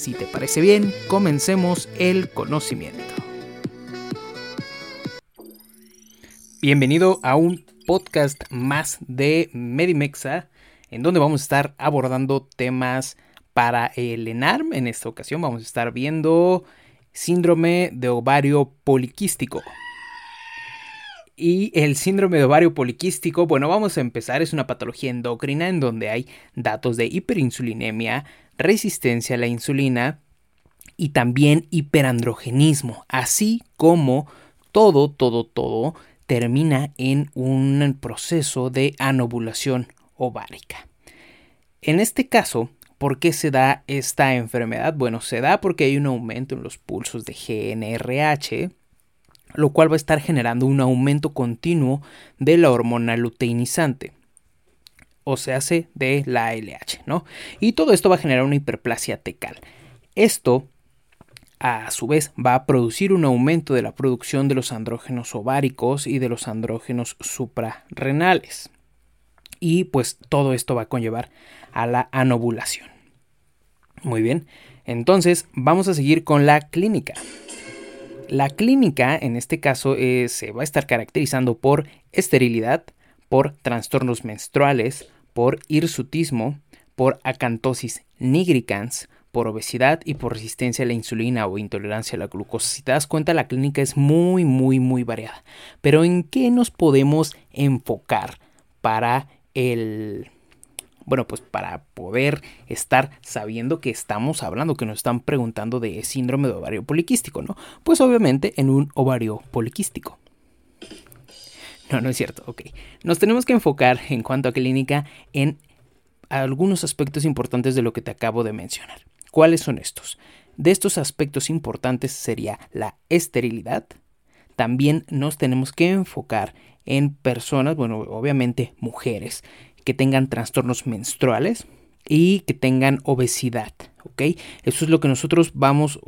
Si te parece bien, comencemos el conocimiento. Bienvenido a un podcast más de Medimexa, en donde vamos a estar abordando temas para el ENARM. En esta ocasión vamos a estar viendo síndrome de ovario poliquístico. Y el síndrome de ovario poliquístico, bueno, vamos a empezar, es una patología endocrina en donde hay datos de hiperinsulinemia, resistencia a la insulina y también hiperandrogenismo, así como todo, todo, todo termina en un proceso de anovulación ovárica. En este caso, ¿por qué se da esta enfermedad? Bueno, se da porque hay un aumento en los pulsos de GNRH, lo cual va a estar generando un aumento continuo de la hormona luteinizante o se hace de la LH, ¿no? Y todo esto va a generar una hiperplasia tecal. Esto a su vez va a producir un aumento de la producción de los andrógenos ováricos y de los andrógenos suprarrenales. Y pues todo esto va a conllevar a la anovulación. Muy bien, entonces vamos a seguir con la clínica. La clínica, en este caso, eh, se va a estar caracterizando por esterilidad, por trastornos menstruales, por hirsutismo, por acantosis nigricans, por obesidad y por resistencia a la insulina o intolerancia a la glucosa. Si te das cuenta, la clínica es muy, muy, muy variada. Pero ¿en qué nos podemos enfocar para el bueno, pues para poder estar sabiendo que estamos hablando, que nos están preguntando de síndrome de ovario poliquístico, ¿no? Pues obviamente en un ovario poliquístico. No, no es cierto, ok. Nos tenemos que enfocar en cuanto a clínica en algunos aspectos importantes de lo que te acabo de mencionar. ¿Cuáles son estos? De estos aspectos importantes sería la esterilidad. También nos tenemos que enfocar en personas, bueno, obviamente mujeres, que tengan trastornos menstruales y que tengan obesidad, ¿ok? Eso es lo que nosotros vamos,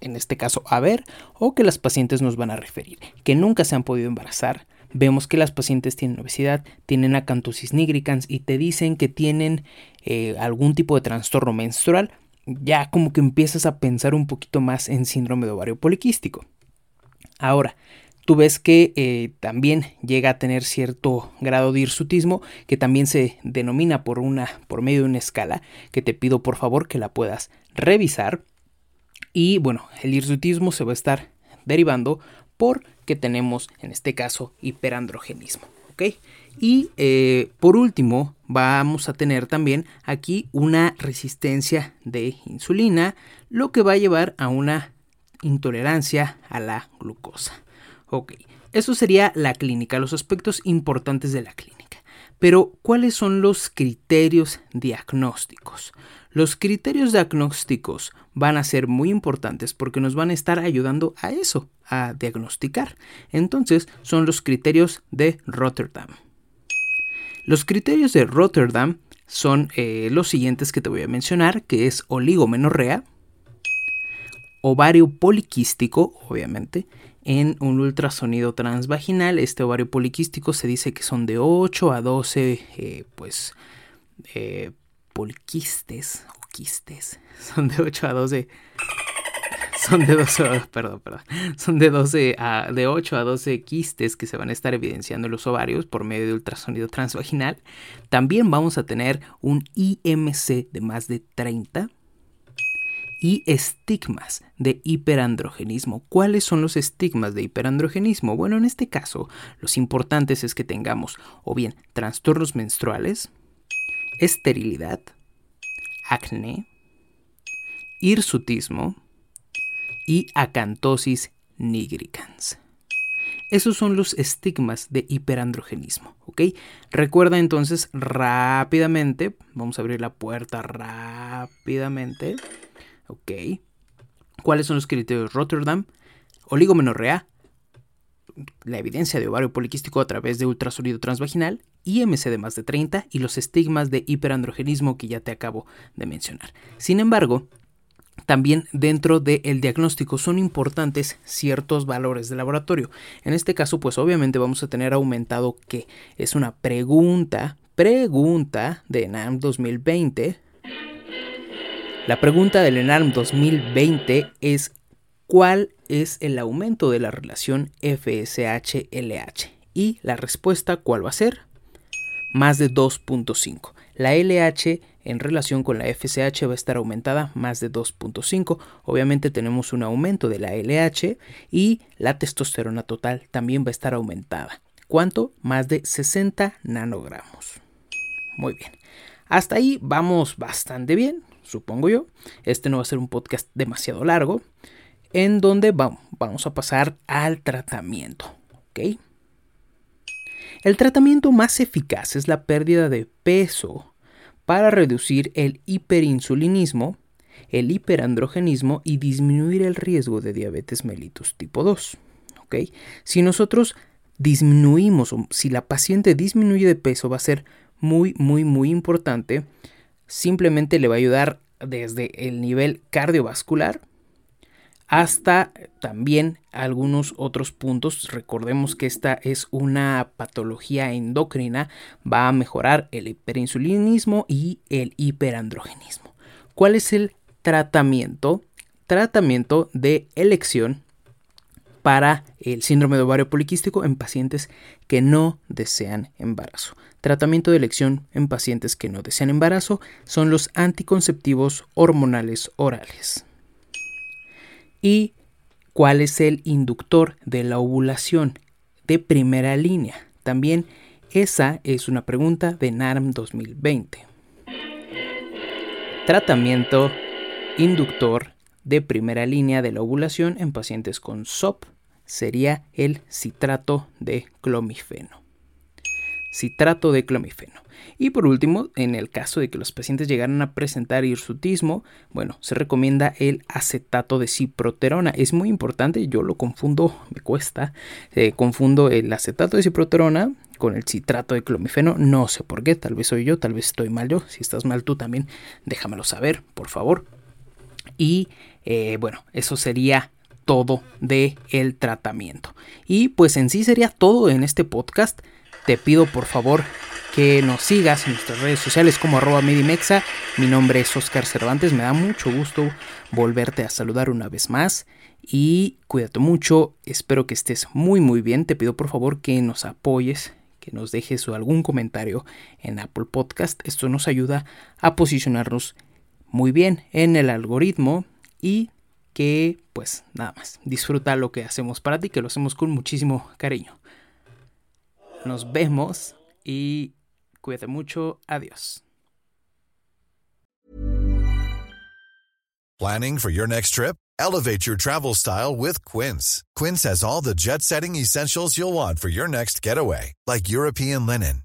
en este caso, a ver, o que las pacientes nos van a referir, que nunca se han podido embarazar. Vemos que las pacientes tienen obesidad, tienen acantosis nigricans y te dicen que tienen eh, algún tipo de trastorno menstrual, ya como que empiezas a pensar un poquito más en síndrome de ovario poliquístico. Ahora, tú ves que eh, también llega a tener cierto grado de hirsutismo que también se denomina por una por medio de una escala que te pido por favor que la puedas revisar y bueno el hirsutismo se va a estar derivando porque tenemos en este caso hiperandrogenismo ¿ok? Y eh, por último, vamos a tener también aquí una resistencia de insulina, lo que va a llevar a una intolerancia a la glucosa. Ok, eso sería la clínica, los aspectos importantes de la clínica. Pero, ¿cuáles son los criterios diagnósticos? Los criterios diagnósticos van a ser muy importantes porque nos van a estar ayudando a eso, a diagnosticar. Entonces, son los criterios de Rotterdam. Los criterios de Rotterdam son eh, los siguientes que te voy a mencionar, que es oligomenorrea, ovario poliquístico, obviamente, en un ultrasonido transvaginal. Este ovario poliquístico se dice que son de 8 a 12, eh, pues, eh, poliquistes o quistes. Son de 8 a 12. Son de 12, perdón, perdón. Son de 12 a, de 8 a 12 quistes que se van a estar evidenciando en los ovarios por medio de ultrasonido transvaginal. También vamos a tener un IMC de más de 30 y estigmas de hiperandrogenismo. ¿Cuáles son los estigmas de hiperandrogenismo? Bueno, en este caso, los importantes es que tengamos o bien trastornos menstruales, esterilidad, acné, hirsutismo y acantosis nigricans. Esos son los estigmas de hiperandrogenismo, ¿ok? Recuerda entonces rápidamente, vamos a abrir la puerta rápidamente Ok. ¿Cuáles son los criterios Rotterdam? Oligomenorrea, la evidencia de ovario poliquístico a través de ultrasonido transvaginal, IMC de más de 30 y los estigmas de hiperandrogenismo que ya te acabo de mencionar. Sin embargo, también dentro del diagnóstico son importantes ciertos valores de laboratorio. En este caso, pues obviamente vamos a tener aumentado que es una pregunta, pregunta de NAM 2020 la pregunta del ENARM 2020 es ¿cuál es el aumento de la relación FSH-LH? Y la respuesta ¿cuál va a ser? Más de 2.5. La LH en relación con la FSH va a estar aumentada más de 2.5. Obviamente tenemos un aumento de la LH y la testosterona total también va a estar aumentada. ¿Cuánto? Más de 60 nanogramos. Muy bien. Hasta ahí vamos bastante bien supongo yo. Este no va a ser un podcast demasiado largo, en donde vamos a pasar al tratamiento. ¿ok? El tratamiento más eficaz es la pérdida de peso para reducir el hiperinsulinismo, el hiperandrogenismo y disminuir el riesgo de diabetes mellitus tipo 2. ¿ok? Si nosotros disminuimos o si la paciente disminuye de peso va a ser muy, muy, muy importante simplemente le va a ayudar desde el nivel cardiovascular hasta también algunos otros puntos. Recordemos que esta es una patología endocrina, va a mejorar el hiperinsulinismo y el hiperandrogenismo. ¿Cuál es el tratamiento? Tratamiento de elección para el síndrome de ovario poliquístico en pacientes que no desean embarazo. Tratamiento de elección en pacientes que no desean embarazo son los anticonceptivos hormonales orales. ¿Y cuál es el inductor de la ovulación de primera línea? También esa es una pregunta de NARM 2020. Tratamiento inductor de primera línea de la ovulación en pacientes con SOP sería el citrato de clomifeno citrato de clomifeno. Y por último, en el caso de que los pacientes llegaran a presentar hirsutismo, bueno, se recomienda el acetato de ciproterona. Es muy importante, yo lo confundo, me cuesta, eh, confundo el acetato de ciproterona con el citrato de clomifeno, no sé por qué, tal vez soy yo, tal vez estoy mal yo, si estás mal tú también, déjamelo saber, por favor. Y eh, bueno, eso sería todo de el tratamiento. Y pues en sí sería todo en este podcast. Te pido por favor que nos sigas en nuestras redes sociales como arroba medimexa. Mi nombre es Oscar Cervantes, me da mucho gusto volverte a saludar una vez más. Y cuídate mucho, espero que estés muy muy bien, te pido por favor que nos apoyes, que nos dejes algún comentario en Apple Podcast, esto nos ayuda a posicionarnos muy bien en el algoritmo y que pues nada más, disfruta lo que hacemos para ti, que lo hacemos con muchísimo cariño. Nos vemos y cuídate mucho. Adiós. Planning for your next trip? Elevate your travel style with Quince. Quince has all the jet setting essentials you'll want for your next getaway, like European linen,